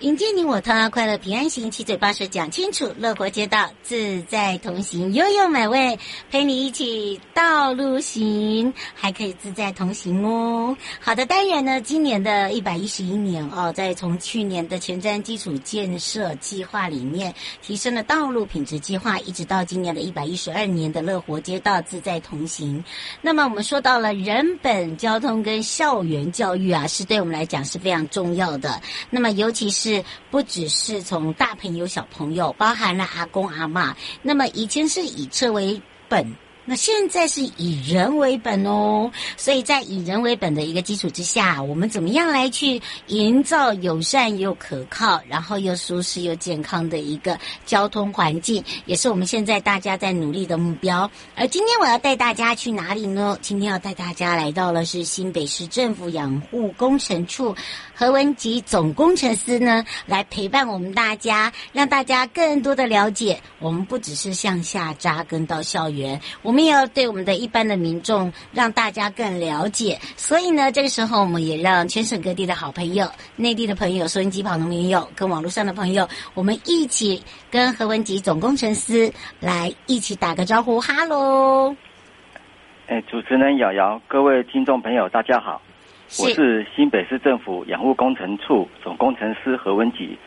迎接你我他，快乐平安行，七嘴八舌讲清楚，乐活街道自在同行，悠悠美味陪你一起道路行，还可以自在同行哦。好的，当然呢，今年的一百一十一年哦，在从去年的前瞻基础建设计划里面提升了道路品质计划，一直到今年的一百一十二年的乐活街道自在同行。那么我们说到了人本交通跟校园教育啊，是对我们来讲是非常重要的。那么尤其是是不只是从大朋友小朋友，包含了阿公阿嬷。那么以前是以车为本。那现在是以人为本哦，所以在以人为本的一个基础之下，我们怎么样来去营造友善又可靠，然后又舒适又健康的一个交通环境，也是我们现在大家在努力的目标。而今天我要带大家去哪里呢？今天要带大家来到了是新北市政府养护工程处何文吉总工程师呢，来陪伴我们大家，让大家更多的了解，我们不只是向下扎根到校园，我们。也要对我们的一般的民众，让大家更了解。所以呢，这个时候我们也让全省各地的好朋友、内地的朋友、收音机旁的朋友、跟网络上的朋友，我们一起跟何文吉总工程师来一起打个招呼，哈喽！哎，主持人瑶瑶，各位听众朋友，大家好，我是新北市政府养护工程处总工程师何文吉，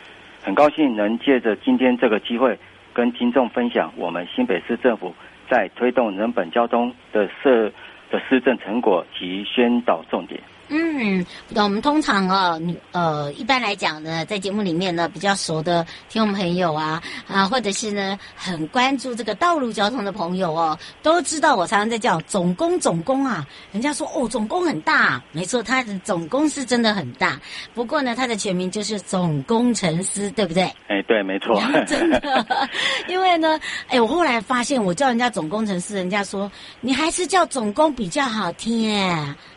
很高兴能借着今天这个机会，跟听众分享我们新北市政府。在推动人本交通的设的施政成果及宣导重点。嗯，我们通常哦，呃，一般来讲呢，在节目里面呢，比较熟的听众朋友啊，啊，或者是呢，很关注这个道路交通的朋友哦，都知道我常常在叫总工总工啊。人家说哦，总工很大，没错，他的总工是真的很大。不过呢，他的全名就是总工程师，对不对？哎，对，没错，真的。因为呢，哎，我后来发现，我叫人家总工程师，人家说你还是叫总工比较好听。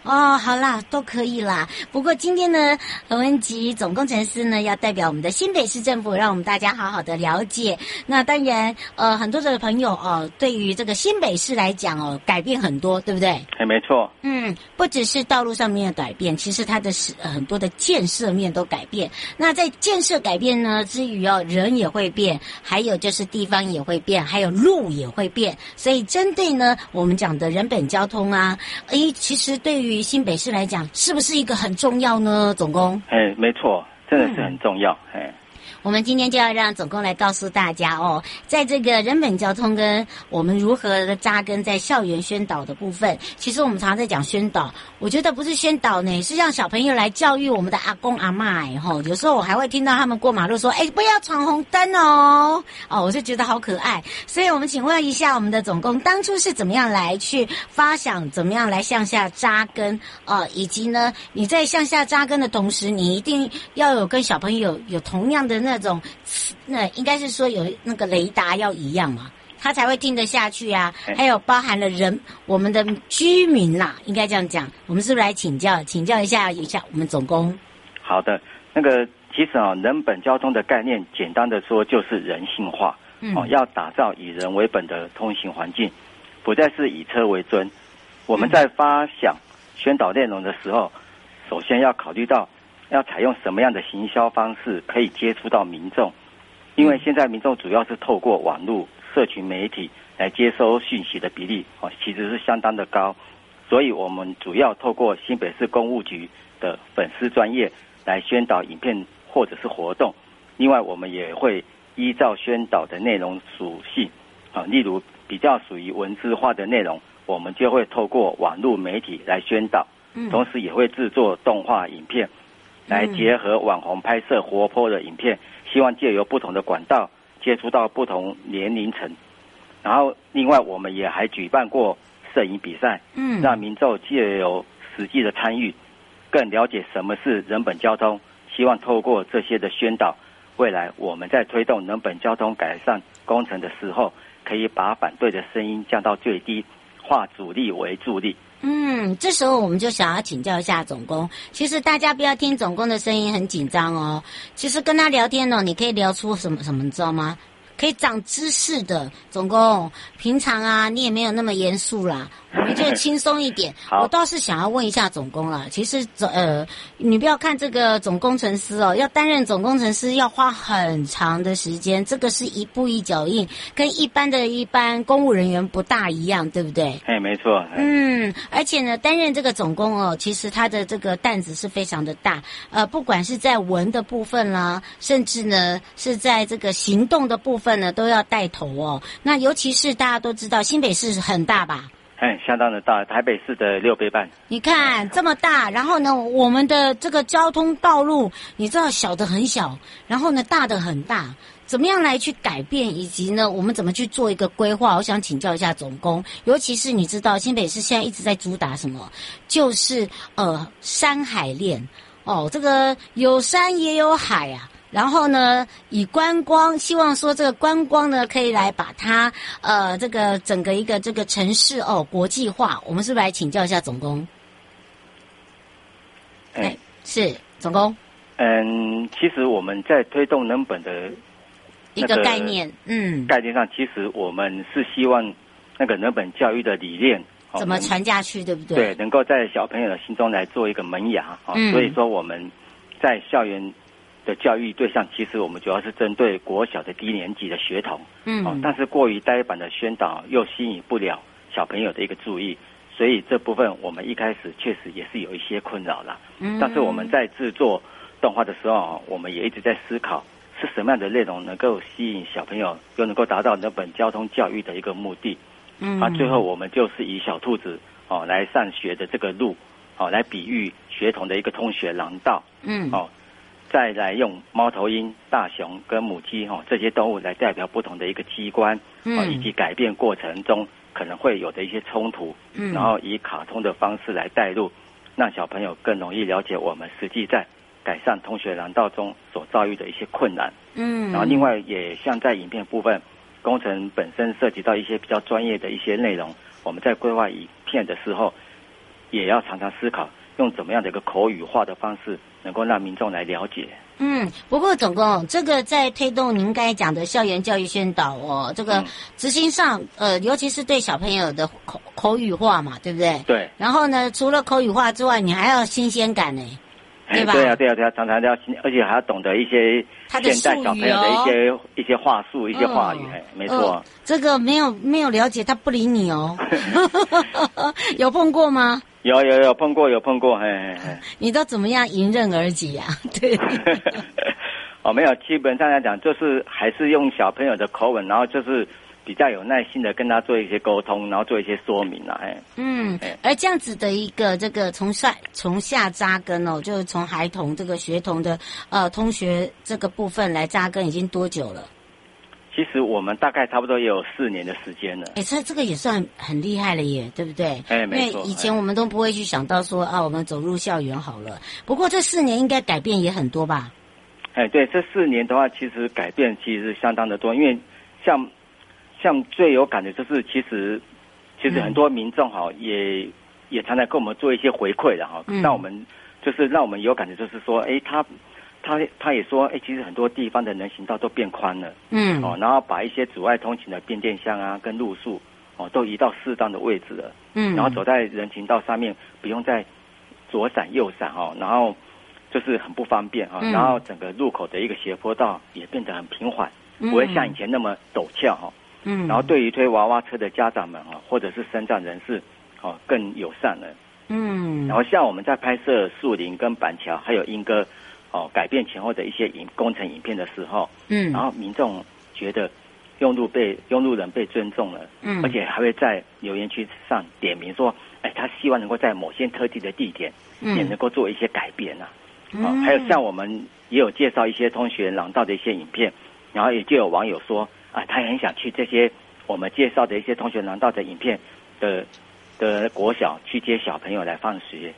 哦，好啦。都可以啦。不过今天呢，何文吉总工程师呢，要代表我们的新北市政府，让我们大家好好的了解。那当然，呃，很多的朋友哦，对于这个新北市来讲哦，改变很多，对不对？哎，没错。嗯，不只是道路上面的改变，其实它的是很多的建设面都改变。那在建设改变呢之余哦，人也会变，还有就是地方也会变，还有路也会变。所以针对呢，我们讲的人本交通啊，诶，其实对于新北市来讲，是不是一个很重要呢？总工，哎，没错，真的是很重要，哎、嗯。我们今天就要让总工来告诉大家哦，在这个人本交通跟我们如何的扎根在校园宣导的部分，其实我们常常在讲宣导，我觉得不是宣导呢，是让小朋友来教育我们的阿公阿嬷。吼，有时候我还会听到他们过马路说：“哎，不要闯红灯哦。”哦，我就觉得好可爱。所以我们请问一下我们的总工，当初是怎么样来去发想，怎么样来向下扎根？哦，以及呢，你在向下扎根的同时，你一定要有跟小朋友有同样的那。那种，那应该是说有那个雷达要一样嘛，他才会听得下去啊。还有包含了人，我们的居民啦，应该这样讲。我们是不是来请教，请教一下一下我们总工？好的，那个其实啊，人本交通的概念，简单的说就是人性化。嗯，哦，要打造以人为本的通行环境，不再是以车为尊，我们在发想宣导内容的时候，首先要考虑到要采用什么样的行销方式可以接触到民众，因为现在民众主要是透过网络、社群媒体来接收讯息的比例哦，其实是相当的高，所以我们主要透过新北市公务局的粉丝专业来宣导影片或者是活动，另外我们也会依照宣导的内容属性啊，例如比较属于文字化的内容。我们就会透过网络媒体来宣导，同时也会制作动画影片，来结合网红拍摄活泼的影片，希望借由不同的管道接触到不同年龄层。然后，另外我们也还举办过摄影比赛，嗯，让民众借由实际的参与，更了解什么是人本交通。希望透过这些的宣导，未来我们在推动人本交通改善工程的时候，可以把反对的声音降到最低。化阻力为助力。嗯，这时候我们就想要请教一下总工。其实大家不要听总工的声音很紧张哦。其实跟他聊天呢，你可以聊出什么什么，你知道吗？可以长知识的总工。平常啊，你也没有那么严肃啦。我们就 轻松一点。我倒是想要问一下总工了。其实总呃，你不要看这个总工程师哦，要担任总工程师要花很长的时间。这个是一步一脚印，跟一般的一般公务人员不大一样，对不对？哎，没错。嗯，而且呢，担任这个总工哦，其实他的这个担子是非常的大。呃，不管是在文的部分啦，甚至呢是在这个行动的部分呢，都要带头哦。那尤其是大家都知道，新北市很大吧？哎，相当的大，台北市的六倍半。你看这么大，然后呢，我们的这个交通道路，你知道小的很小，然后呢大的很大，怎么样来去改变，以及呢，我们怎么去做一个规划？我想请教一下总工，尤其是你知道新北市现在一直在主打什么，就是呃山海恋哦，这个有山也有海啊。然后呢，以观光，希望说这个观光呢，可以来把它呃，这个整个一个这个城市哦国际化。我们是不是来请教一下总工？哎，是总工。嗯，其实我们在推动人本的一个概念，嗯，概念上，其实我们是希望那个人本教育的理念怎么传下去，对不对？对，能够在小朋友的心中来做一个萌芽啊。所以说我们在校园。的教育对象，其实我们主要是针对国小的低年级的学童，嗯、哦，但是过于呆板的宣导又吸引不了小朋友的一个注意，所以这部分我们一开始确实也是有一些困扰了。嗯，但是我们在制作动画的时候，我们也一直在思考是什么样的内容能够吸引小朋友，又能够达到那本交通教育的一个目的。嗯，啊，最后我们就是以小兔子哦来上学的这个路，哦来比喻学童的一个通学廊道。嗯，哦。再来用猫头鹰、大熊跟母鸡哈这些动物来代表不同的一个机关，嗯，以及改变过程中可能会有的一些冲突，嗯，然后以卡通的方式来带入，让小朋友更容易了解我们实际在改善通学廊道中所遭遇的一些困难，嗯，然后另外也像在影片部分，工程本身涉及到一些比较专业的一些内容，我们在规划影片的时候，也要常常思考。用怎么样的一个口语化的方式，能够让民众来了解？嗯，不过总共，这个在推动您刚才讲的校园教育宣导哦，这个执行上，嗯、呃，尤其是对小朋友的口口语化嘛，对不对？对。然后呢，除了口语化之外，你还要新鲜感呢，对吧？对啊，对啊，对啊，常常都要新，而且还要懂得一些现代小朋友的一些、哦、一些话术、一些话语，没错、呃。这个没有没有了解，他不理你哦。有碰过吗？有有有碰过有碰过，嘿嘿嘿。你都怎么样迎刃而解呀？对。哦，没有，基本上来讲，就是还是用小朋友的口吻，然后就是比较有耐心的跟他做一些沟通，然后做一些说明啦，哎。嗯，而这样子的一个这个从下从下扎根哦，就是从孩童这个学童的呃通学这个部分来扎根，已经多久了？其实我们大概差不多也有四年的时间了。哎，这这个也算很厉害了耶，对不对？哎，没错。因为以前我们都不会去想到说啊，我们走入校园好了。不过这四年应该改变也很多吧？哎，对，这四年的话，其实改变其实相当的多。因为像像最有感的就是，其实其实很多民众哈也也常常跟我们做一些回馈的哈，让、嗯、我们就是让我们有感觉，就是说，哎，他。他他也说，哎，其实很多地方的人行道都变宽了，嗯，哦，然后把一些阻碍通行的变电箱啊，跟路树，哦，都移到适当的位置了，嗯，然后走在人行道上面，不用再左闪右闪哦，然后就是很不方便哈、哦，然后整个路口的一个斜坡道也变得很平缓，不会像以前那么陡峭哈。嗯，然后对于推娃娃车的家长们啊，或者是身障人士，哦，更友善了。嗯，然后像我们在拍摄树林跟板桥还有莺歌，哦，改变前后的一些影工程影片的时候，嗯，然后民众觉得用路被用路人被尊重了，嗯，而且还会在留言区上点名说，哎，他希望能够在某些特定的地点，也能够做一些改变啊。嗯，哦，还有像我们也有介绍一些通学廊道的一些影片，然后也就有网友说。啊，他也很想去这些我们介绍的一些通学廊道的影片的的国小去接小朋友来放学。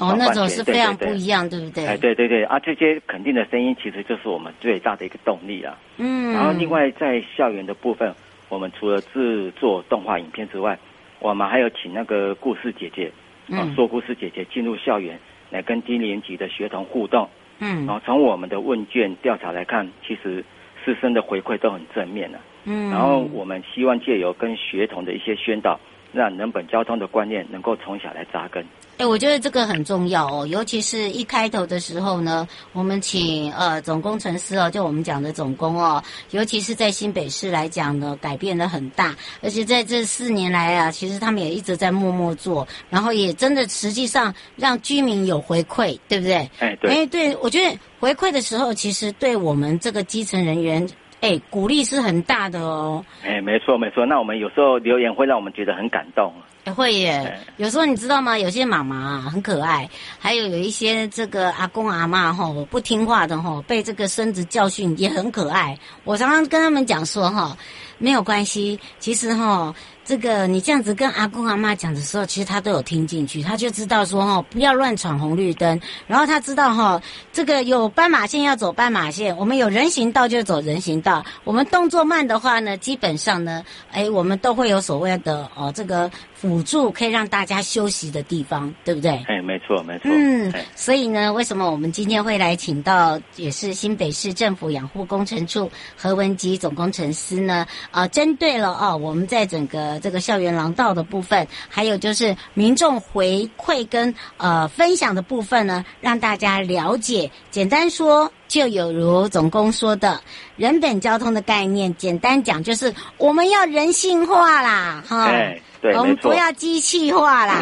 哦，那种是非常不一样，对，不对？哎，对对对，啊，这些肯定的声音其实就是我们最大的一个动力啊。嗯。然后，另外在校园的部分，我们除了制作动画影片之外，我们还有请那个故事姐姐，啊，说故事姐姐进入校园来跟低年级的学童互动。嗯。然后从我们的问卷调查来看，其实。师生的回馈都很正面的，嗯，然后我们希望借由跟学童的一些宣导，让人本交通的观念能够从小来扎根。哎，我觉得这个很重要哦，尤其是一开头的时候呢，我们请呃总工程师哦，就我们讲的总工哦，尤其是在新北市来讲呢，改变的很大，而且在这四年来啊，其实他们也一直在默默做，然后也真的实际上让居民有回馈，对不对？哎，对，哎，对，我觉得回馈的时候，其实对我们这个基层人员。哎，鼓励是很大的哦。哎，没错没错。那我们有时候留言会让我们觉得很感动。哎，会耶。有时候你知道吗？有些妈妈啊很可爱，还有有一些这个阿公阿嬷吼不听话的哈，被这个孙子教训也很可爱。我常常跟他们讲说哈，没有关系，其实哈。这个你这样子跟阿公阿妈讲的时候，其实他都有听进去，他就知道说哈，不要乱闯红绿灯。然后他知道哈，这个有斑马线要走斑马线，我们有人行道就走人行道。我们动作慢的话呢，基本上呢，哎，我们都会有所谓的哦，这个辅助可以让大家休息的地方，对不对？哎，没错，没错。嗯，所以呢，为什么我们今天会来请到也是新北市政府养护工程处何文吉总工程师呢？啊，针对了哦，我们在整个。这个校园廊道的部分，还有就是民众回馈跟呃分享的部分呢，让大家了解。简单说，就有如总工说的，人本交通的概念，简单讲就是我们要人性化啦，哈，对，对，我们不要机器化啦。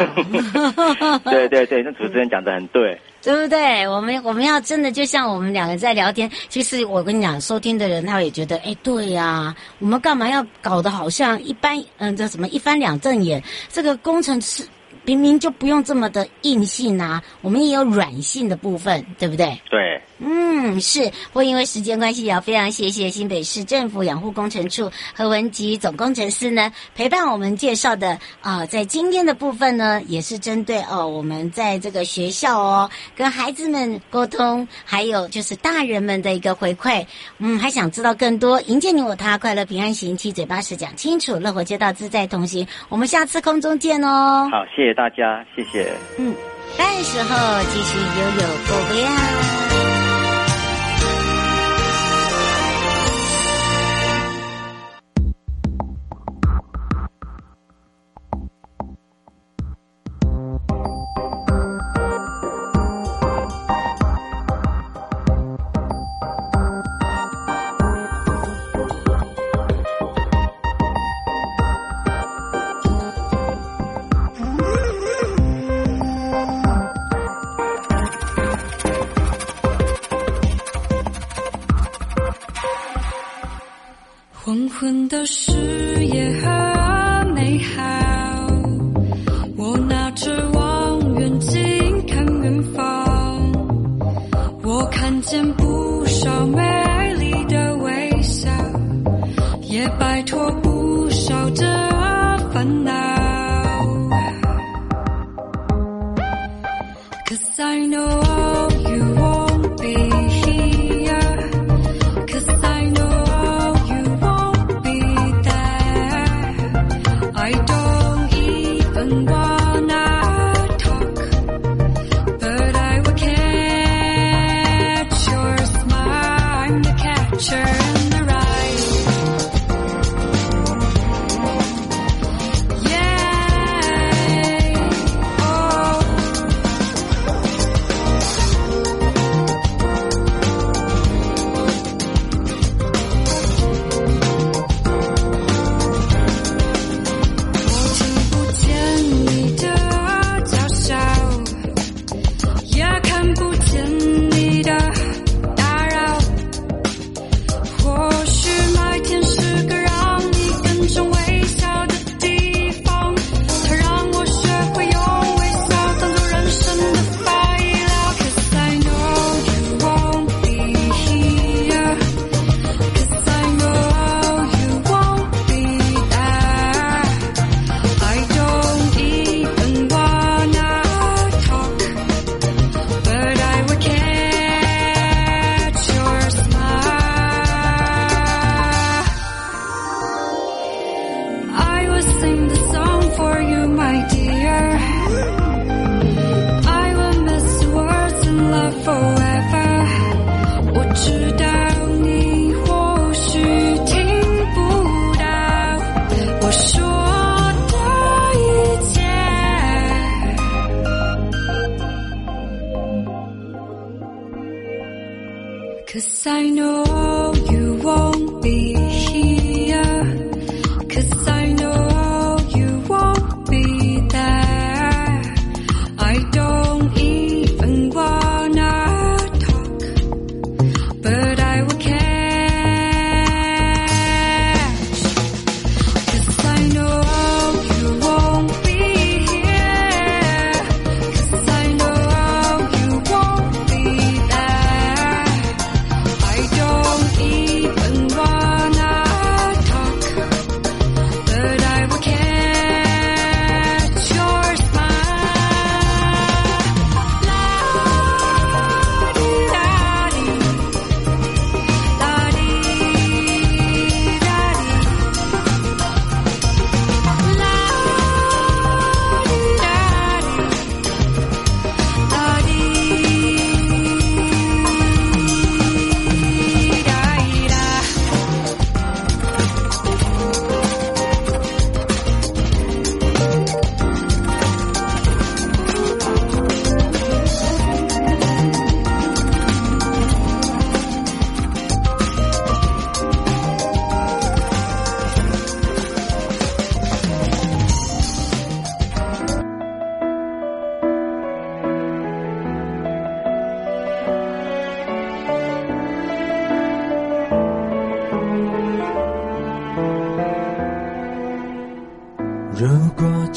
对对对，那主持人讲的很对。对不对？我们我们要真的就像我们两个在聊天，其实我跟你讲，收听的人他也觉得，哎，对呀、啊，我们干嘛要搞得好像一般，嗯，这什么一翻两瞪眼？这个工程师。明明就不用这么的硬性啊，我们也有软性的部分，对不对？对，嗯，是。不过因为时间关系，也要非常谢谢新北市政府养护工程处何文吉总工程师呢陪伴我们介绍的啊、呃，在今天的部分呢，也是针对哦，我们在这个学校哦，跟孩子们沟通，还有就是大人们的一个回馈。嗯，还想知道更多，迎接你我他，快乐平安行，七嘴八舌讲清楚，乐活街道自在同行。我们下次空中见哦。好，谢谢。大家谢谢。嗯，到时候继续悠悠宝贝啊。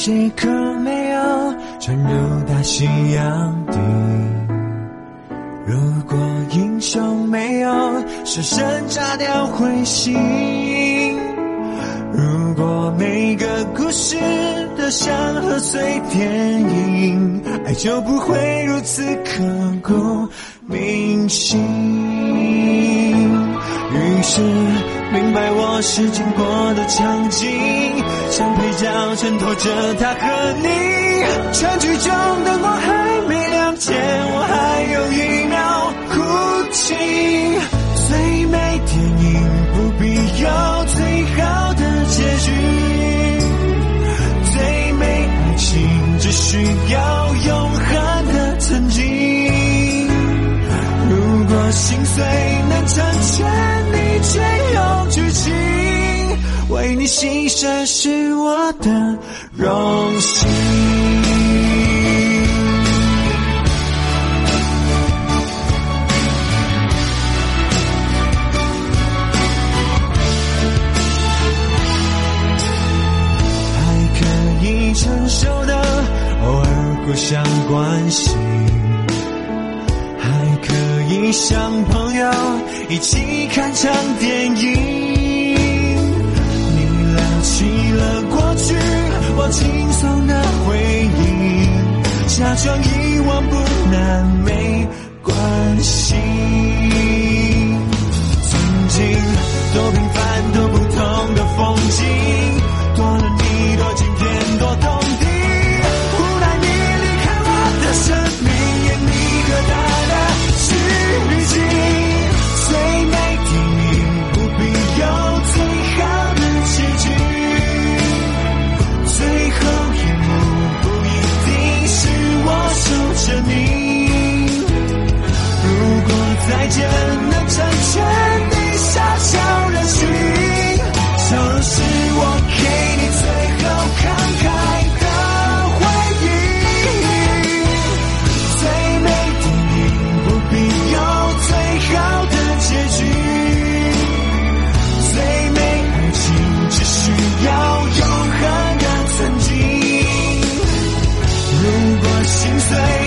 这颗没有沉入大西洋底，如果英雄没有舍身炸掉彗星，如果每个故事都像贺岁电影，爱就不会如此刻骨铭心。于是明白我是经过的场景，像配角衬托着他和你。全剧终灯光还没亮前，我还有一秒哭泣。最美电影不必有最好的结局，最美爱情只需要永恒的曾经。如果心碎能成全你最后剧情，为你牺牲是我的荣幸。还可以承受的偶尔互相关心。还可以像朋友一起看场电影，了过去，我轻松的回忆，假装遗忘不难，没关系。果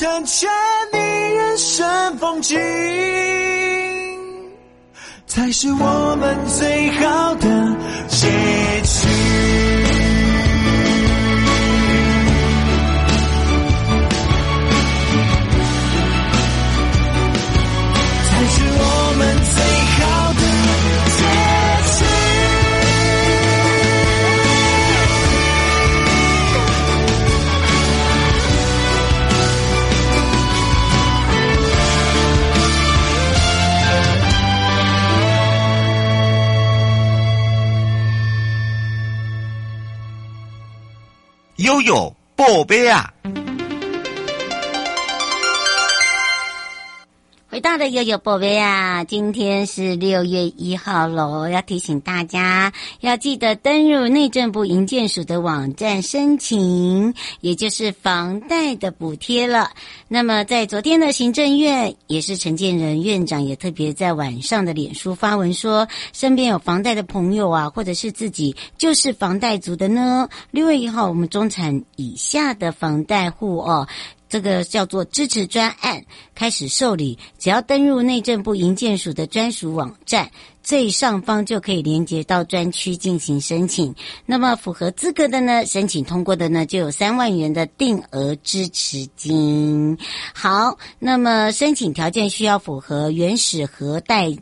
成全你人生风景，才是我们最好的结宝贝啊！回到了悠悠宝贝啊！今天是六月一号喽，要提醒大家要记得登入内政部营建署的网站申请，也就是房贷的补贴了。那么在昨天的行政院，也是陈建仁院长也特别在晚上的脸书发文说，身边有房贷的朋友啊，或者是自己就是房贷族的呢。六月一号，我们中产以下的房贷户哦。这个叫做支持专案开始受理，只要登入内政部营建署的专属网站，最上方就可以连接到专区进行申请。那么符合资格的呢，申请通过的呢，就有三万元的定额支持金。好，那么申请条件需要符合原始核贷。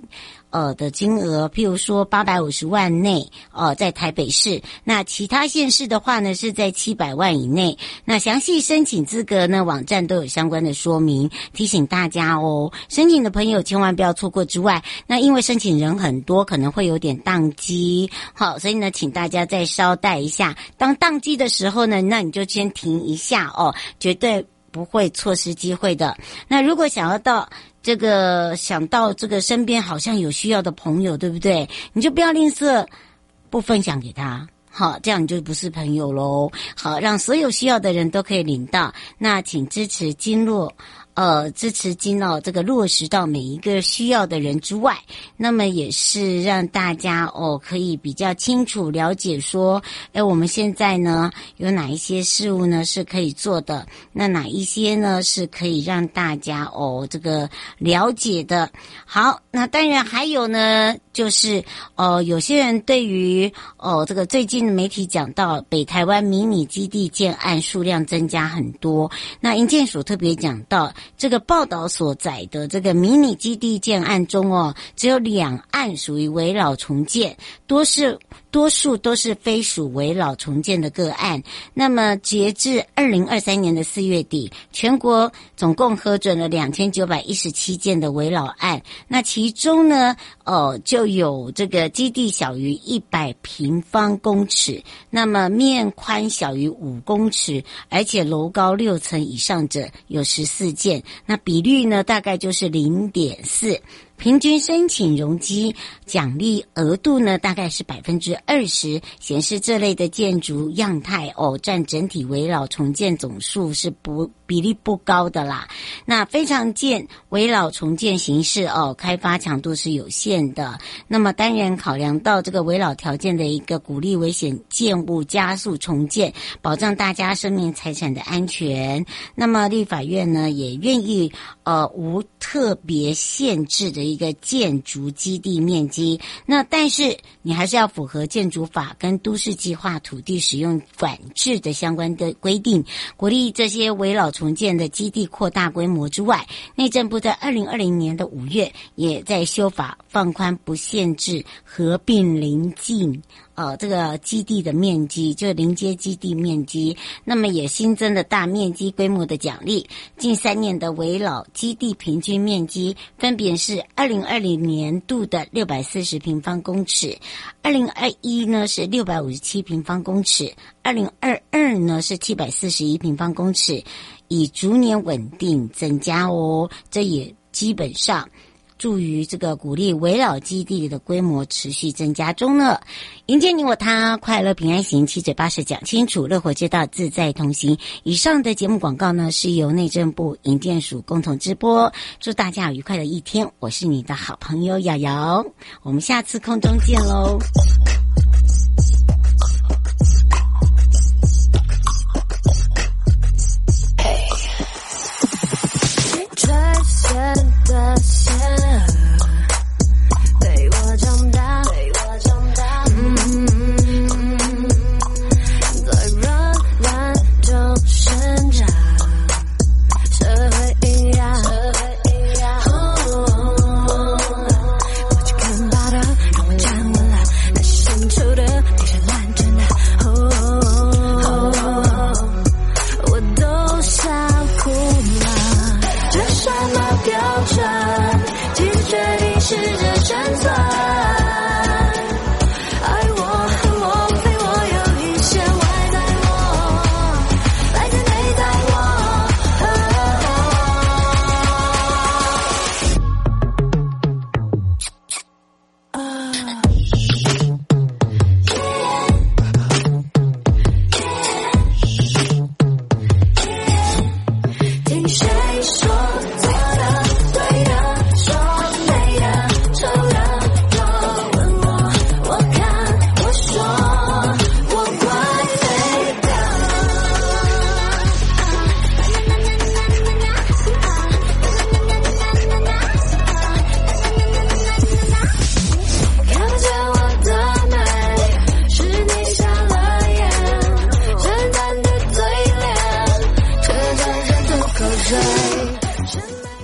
呃的金额，譬如说八百五十万内，呃，在台北市。那其他县市的话呢，是在七百万以内。那详细申请资格呢，网站都有相关的说明，提醒大家哦。申请的朋友千万不要错过之外，那因为申请人很多，可能会有点宕机。好，所以呢，请大家再稍待一下。当宕机的时候呢，那你就先停一下哦，绝对不会错失机会的。那如果想要到。这个想到这个身边好像有需要的朋友，对不对？你就不要吝啬，不分享给他，好，这样你就不是朋友喽。好，让所有需要的人都可以领到。那请支持经络。呃，支持金哦，这个落实到每一个需要的人之外，那么也是让大家哦可以比较清楚了解说，哎，我们现在呢有哪一些事物呢是可以做的，那哪一些呢是可以让大家哦这个了解的。好，那当然还有呢，就是哦有些人对于哦这个最近媒体讲到北台湾迷你基地建案数量增加很多，那营建署特别讲到。这个报道所载的这个迷你基地建案中哦，只有两案属于围老重建，多是多数都是非属围老重建的个案。那么截至二零二三年的四月底，全国总共核准了两千九百一十七件的围老案。那其中呢，哦，就有这个基地小于一百平方公尺，那么面宽小于五公尺，而且楼高六层以上者有十四件。那比率呢，大概就是零点四。平均申请容积奖励额度呢，大概是百分之二十，显示这类的建筑样态哦，占整体围老重建总数是不比例不高的啦。那非常见危老重建形式哦，开发强度是有限的。那么当然考量到这个围老条件的一个鼓励危险建物加速重建，保障大家生命财产的安全。那么立法院呢，也愿意呃无特别限制的。一个建筑基地面积，那但是你还是要符合建筑法跟都市计划土地使用管制的相关的规定，鼓励这些围老重建的基地扩大规模之外，内政部在二零二零年的五月也在修法放宽，不限制合并邻近。呃，这个基地的面积就临街基地面积，那么也新增了大面积规模的奖励。近三年的围老基地平均面积分别是二零二零年度的六百四十平方公尺，二零二一呢是六百五十七平方公尺，二零二二呢是七百四十一平方公尺，以逐年稳定增加哦。这也基本上。助于这个鼓励围绕基地的规模持续增加中呢。迎接你我他，快乐平安行，七嘴八舌讲清楚，乐活街道自在同行。以上的节目广告呢，是由内政部营建署共同直播。祝大家愉快的一天，我是你的好朋友瑶瑶，我们下次空中见喽。